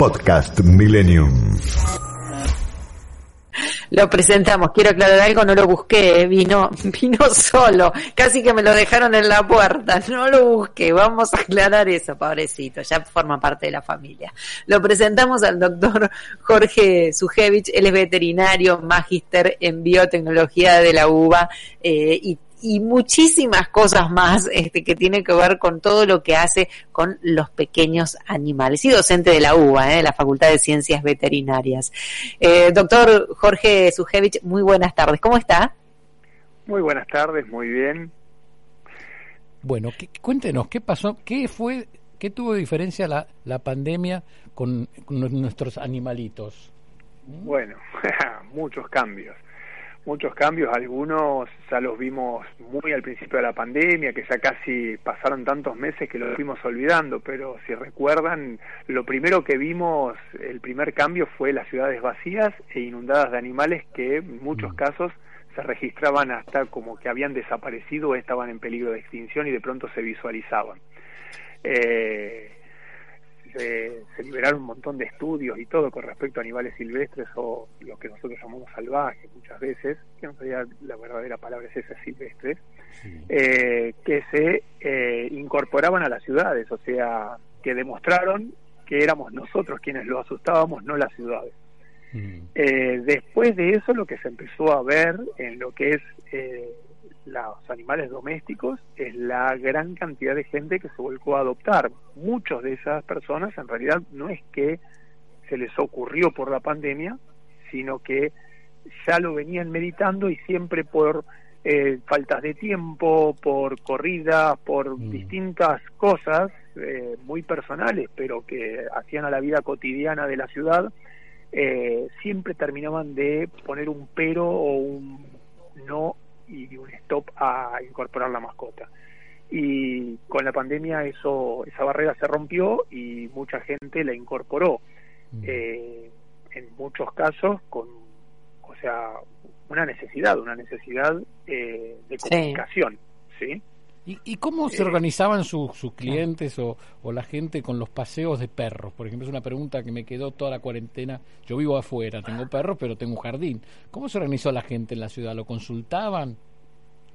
Podcast Millennium. Lo presentamos, quiero aclarar algo, no lo busqué, eh, vino, vino solo, casi que me lo dejaron en la puerta, no lo busqué, vamos a aclarar eso, pobrecito, ya forma parte de la familia. Lo presentamos al doctor Jorge Sujevich, él es veterinario, magíster en biotecnología de la UBA eh, y y muchísimas cosas más este, que tiene que ver con todo lo que hace con los pequeños animales. Y docente de la UBA, ¿eh? la Facultad de Ciencias Veterinarias. Eh, doctor Jorge Sujevich, muy buenas tardes. ¿Cómo está? Muy buenas tardes, muy bien. Bueno, cuéntenos, ¿qué pasó? ¿Qué fue, qué tuvo diferencia la, la pandemia con, con nuestros animalitos? Bueno, muchos cambios muchos cambios, algunos ya los vimos muy al principio de la pandemia, que ya casi pasaron tantos meses que los fuimos olvidando, pero si recuerdan, lo primero que vimos, el primer cambio fue las ciudades vacías e inundadas de animales que en muchos mm. casos se registraban hasta como que habían desaparecido o estaban en peligro de extinción y de pronto se visualizaban. Eh, se, liberaron un montón de estudios y todo con respecto a animales silvestres o lo que nosotros llamamos salvajes muchas veces, que en realidad la verdadera palabra es esa silvestres, eh, que se eh, incorporaban a las ciudades, o sea, que demostraron que éramos nosotros quienes lo asustábamos, no las ciudades. Mm. Eh, después de eso, lo que se empezó a ver en lo que es los animales domésticos es la gran cantidad de gente que se volcó a adoptar. Muchos de esas personas en realidad no es que se les ocurrió por la pandemia, sino que ya lo venían meditando y siempre por eh, faltas de tiempo, por corridas, por mm. distintas cosas eh, muy personales, pero que hacían a la vida cotidiana de la ciudad, eh, siempre terminaban de poner un pero o un no y un stop a incorporar la mascota. Y con la pandemia eso esa barrera se rompió y mucha gente la incorporó. Mm. Eh, en muchos casos con, o sea, una necesidad, una necesidad eh, de comunicación, ¿sí? ¿Y, cómo se eh, organizaban sus clientes o, o, la gente con los paseos de perros? Por ejemplo, es una pregunta que me quedó toda la cuarentena. Yo vivo afuera, tengo perros, pero tengo un jardín. ¿Cómo se organizó la gente en la ciudad? ¿Lo consultaban?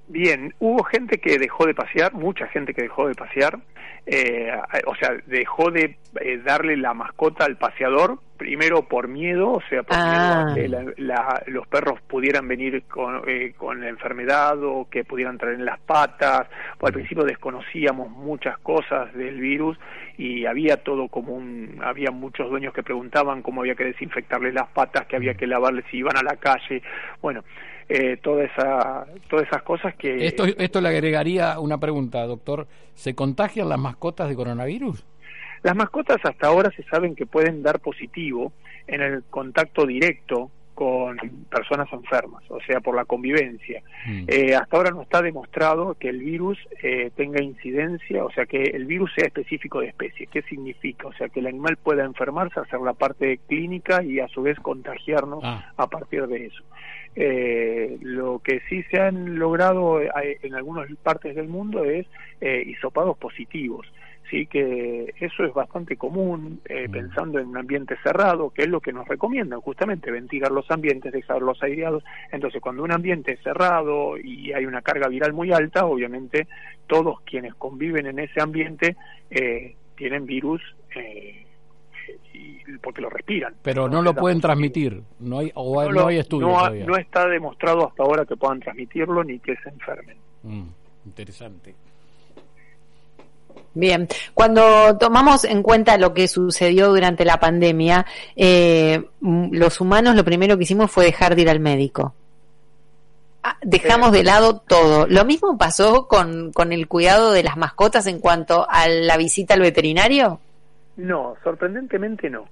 Bien, hubo gente que dejó de pasear, mucha gente que dejó de pasear, eh, o sea, dejó de eh, darle la mascota al paseador, primero por miedo, o sea, por miedo a que ah. los perros pudieran venir con, eh, con la enfermedad o que pudieran traer en las patas, o al principio desconocíamos muchas cosas del virus y había todo como un, había muchos dueños que preguntaban cómo había que desinfectarles las patas, que había que lavarles si iban a la calle, bueno, eh, toda esa, todas esas cosas que... Esto, esto le agregaría una pregunta, doctor. ¿Se contagian las mascotas de coronavirus? Las mascotas hasta ahora se saben que pueden dar positivo en el contacto directo con personas enfermas, o sea, por la convivencia. Mm. Eh, hasta ahora no está demostrado que el virus eh, tenga incidencia, o sea, que el virus sea específico de especie. ¿Qué significa? O sea, que el animal pueda enfermarse, hacer la parte clínica y a su vez contagiarnos ah. a partir de eso. Eh, lo que sí se han logrado eh, en algunas partes del mundo es eh, hisopados positivos. Sí, que eso es bastante común eh, mm. pensando en un ambiente cerrado, que es lo que nos recomiendan, justamente ventilar los ambientes, dejarlos aireados. Entonces, cuando un ambiente es cerrado y hay una carga viral muy alta, obviamente todos quienes conviven en ese ambiente eh, tienen virus eh, porque lo respiran. Pero no, lo pueden transmitir, no hay, o no, hay estudios. No, está demostrado hasta ahora que puedan transmitirlo ni que se enfermen. Mm, interesante. Bien, cuando tomamos en cuenta lo que sucedió durante la pandemia, eh, los humanos lo primero que hicimos fue dejar de ir al médico. Ah, dejamos de lado todo. ¿Lo mismo pasó con, con el cuidado de las mascotas en cuanto a la visita al veterinario? No, sorprendentemente no.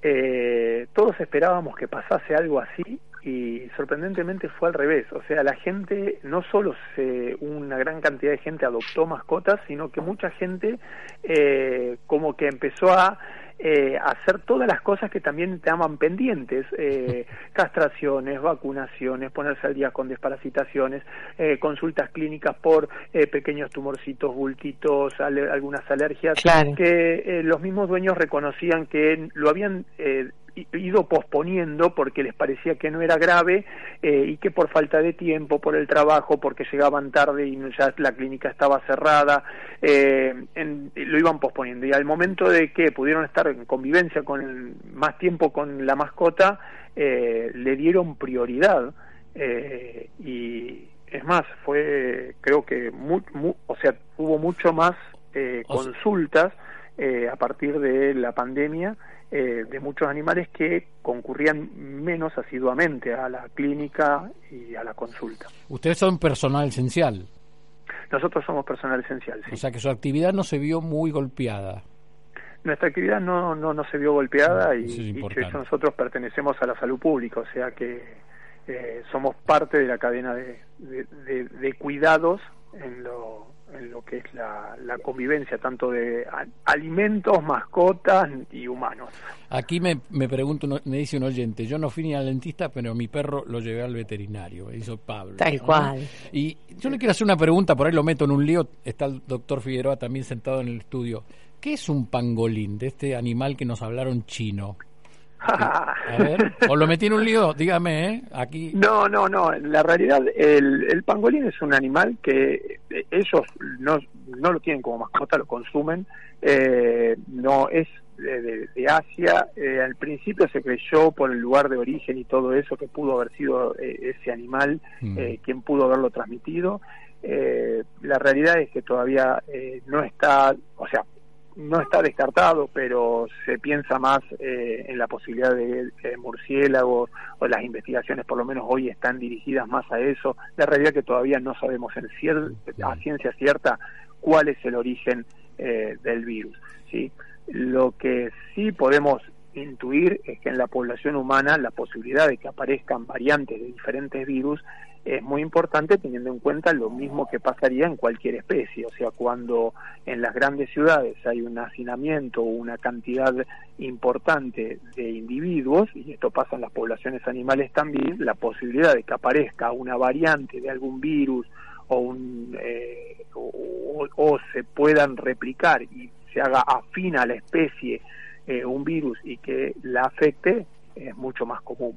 Eh, todos esperábamos que pasase algo así y sorprendentemente fue al revés. O sea, la gente, no solo se, una gran cantidad de gente adoptó mascotas, sino que mucha gente eh, como que empezó a eh, hacer todas las cosas que también estaban pendientes, eh, castraciones, vacunaciones, ponerse al día con desparasitaciones, eh, consultas clínicas por eh, pequeños tumorcitos, bultitos, ale- algunas alergias, Claro. que eh, los mismos dueños reconocían que lo habían eh, ido posponiendo porque les parecía que no era grave eh, y que por falta de tiempo, por el trabajo, porque llegaban tarde y ya la clínica estaba cerrada, eh, en- lo iban posponiendo. Y al momento de que pudieron estar en convivencia con el- más tiempo con la mascota, eh, le dieron prioridad. eh, y es más, fue, creo que, mu- mu- o sea, hubo mucho más eh, consultas eh, a partir de la pandemia eh, de muchos animales que concurrían menos asiduamente a la clínica y a la consulta. Ustedes son personal esencial, Nosotros somos personal esencial, sí. o sea que su actividad no se vio muy golpeada. Nuestra actividad no, no, no se vio golpeada y, es nosotros pertenecemos a la salud pública, o sea que eh, somos parte de la cadena de, de, de- de cuidados en lo, en lo que es la, la convivencia tanto de alimentos, mascotas y humanos. Aquí me, me pregunto, me dice un oyente, yo no fui ni al dentista, pero mi perro lo llevé al veterinario, me hizo Pablo. Tal ¿no? cual. Y yo le quiero hacer una pregunta, por ahí lo meto en un lío, está el doctor Figueroa también sentado en el estudio. ¿Qué es un pangolín de este animal que nos hablaron chino? A ver, o lo metí en un lío, dígame, ¿eh? Aquí. No, no, no. En la realidad, el, el pangolín es un animal que eh, ellos no, no lo tienen como mascota, lo consumen. Eh, no es de, de- de Asia. Eh, al principio se creyó por el lugar de origen y todo eso que pudo haber sido eh, ese animal Mm. eh, quien pudo haberlo transmitido. Eh, la realidad es que todavía eh, no está, o sea, no está descartado, pero se piensa más eh, en la posibilidad de murciélagos o las investigaciones por lo menos hoy están dirigidas más a eso. La realidad es que todavía no sabemos en cier- a ciencia cierta cuál es el origen eh, del virus. ¿sí? Lo que sí podemos intuir es que en la población humana la posibilidad de que aparezcan variantes de diferentes virus es muy importante teniendo en cuenta lo mismo que pasaría en cualquier especie, o sea, cuando en las grandes ciudades hay un hacinamiento o una cantidad importante de individuos, y esto pasa en las poblaciones animales también, la posibilidad de que aparezca una variante de algún virus o, un, eh, o, se puedan replicar y se haga afín a la especie eh, un virus y que la afecte es mucho más común.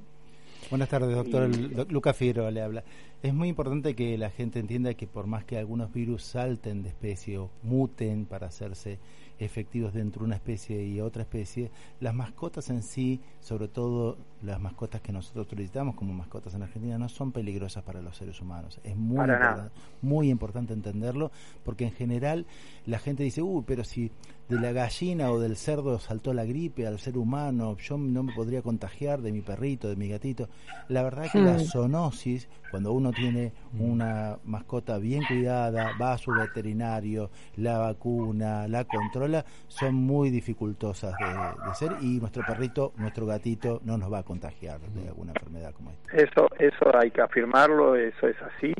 Buenas tardes, doctor. Y- Lucas Figueroa le habla. Es muy importante que la gente entienda que por más que algunos virus salten de especie o muten para hacerse efectivos dentro de una especie y otra especie, las mascotas en sí, sobre todo las mascotas que nosotros utilizamos como mascotas en Argentina, no son peligrosas para los seres humanos. Es muy, Para importan- nada. muy importante entenderlo, porque en general la gente dice, uy, pero si de la gallina o del cerdo saltó la gripe al ser humano, yo no me podría contagiar de mi perrito, de mi gatito. La verdad que la Hmm. zoonosis, cuando uno tiene una mascota bien cuidada, va a su veterinario, la vacuna, la controla, son muy dificultosas de, de ser y nuestro perrito, nuestro gatito no nos va a contagiar de alguna enfermedad como esta. Eso, eso hay que afirmarlo, eso es así.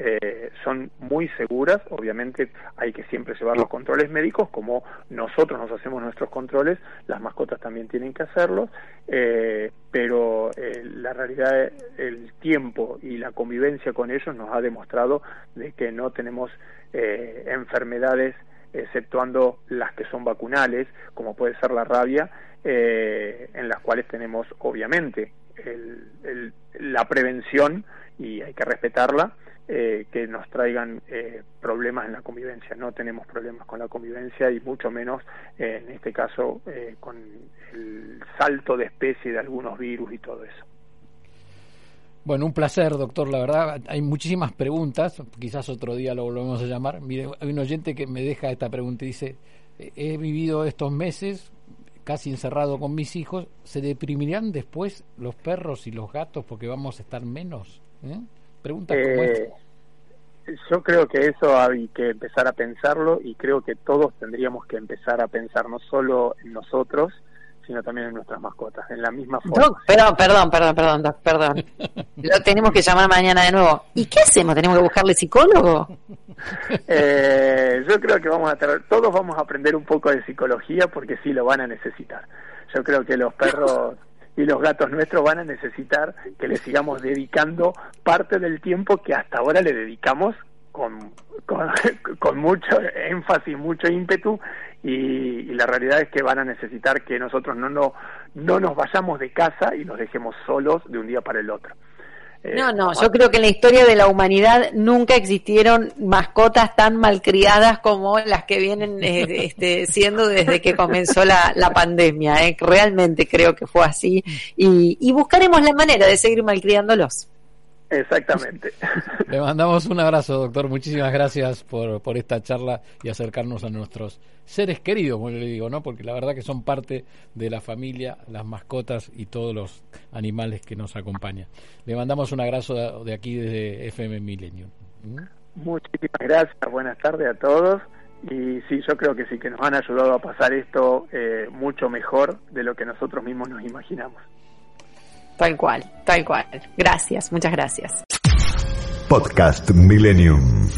Eh, son muy seguras, obviamente hay que siempre llevar los controles médicos, como nosotros nos hacemos nuestros controles, las mascotas también tienen que hacerlos, eh, pero eh, la realidad, el tiempo y la convivencia con ellos nos ha demostrado de que no tenemos eh, enfermedades exceptuando las que son vacunales, como puede ser la rabia, eh, en las cuales tenemos obviamente el- la prevención y hay que respetarla, eh, que nos traigan eh, problemas en la convivencia. No tenemos problemas con la convivencia y mucho menos eh, en este caso eh, con el salto de especie de algunos virus y todo eso. Bueno, un placer, doctor. La verdad, hay muchísimas preguntas. Quizás otro día lo volvemos a llamar. Mire, hay un oyente que me deja esta pregunta y dice: He vivido estos meses casi encerrado con mis hijos. ¿Se deprimirán después los perros y los gatos porque vamos a estar menos? ¿Eh? Pregunta como Eh, esta. yo creo que eso hay que empezar a pensarlo y creo que todos tendríamos que empezar a pensar no solo en nosotros, sino también en nuestras mascotas, en la misma forma. Doc, perdón, perdón, perdón, perdón, Doc, perdón. Lo tenemos que llamar mañana de nuevo. ¿Y qué hacemos? ¿Tenemos que buscarle psicólogo? Eh, yo creo que vamos a tener, todos vamos a aprender un poco de psicología porque sí lo van a necesitar. Yo creo que los perros y los gatos nuestros van a necesitar que les sigamos dedicando parte del tiempo que hasta ahora le dedicamos con, con, mucho énfasis, mucho ímpetu y, y, la realidad es que van a necesitar que nosotros no, no, no nos vayamos de casa y nos dejemos solos de un día para el otro. Eh, no, no, yo creo que en la historia de la humanidad nunca existieron mascotas tan malcriadas como las que vienen eh, este, siendo desde que comenzó la, la pandemia. Eh. Realmente creo que fue así y, y buscaremos la manera de seguir malcriándolos. Exactamente. Le mandamos un abrazo, doctor. Muchísimas gracias por, por esta charla y acercarnos a nuestros seres queridos, como le digo, ¿no? Porque la verdad que son parte de la familia, las mascotas y todos los animales que nos acompañan. Le mandamos un abrazo de, de aquí desde FM Millennium. ¿Mm? Muchísimas gracias. Buenas tardes a todos. Y sí, yo creo que sí, que nos han ayudado a pasar esto eh, mucho mejor de lo que nosotros mismos nos imaginamos. Tal cual, tal cual. Gracias, muchas gracias. Podcast Millennium.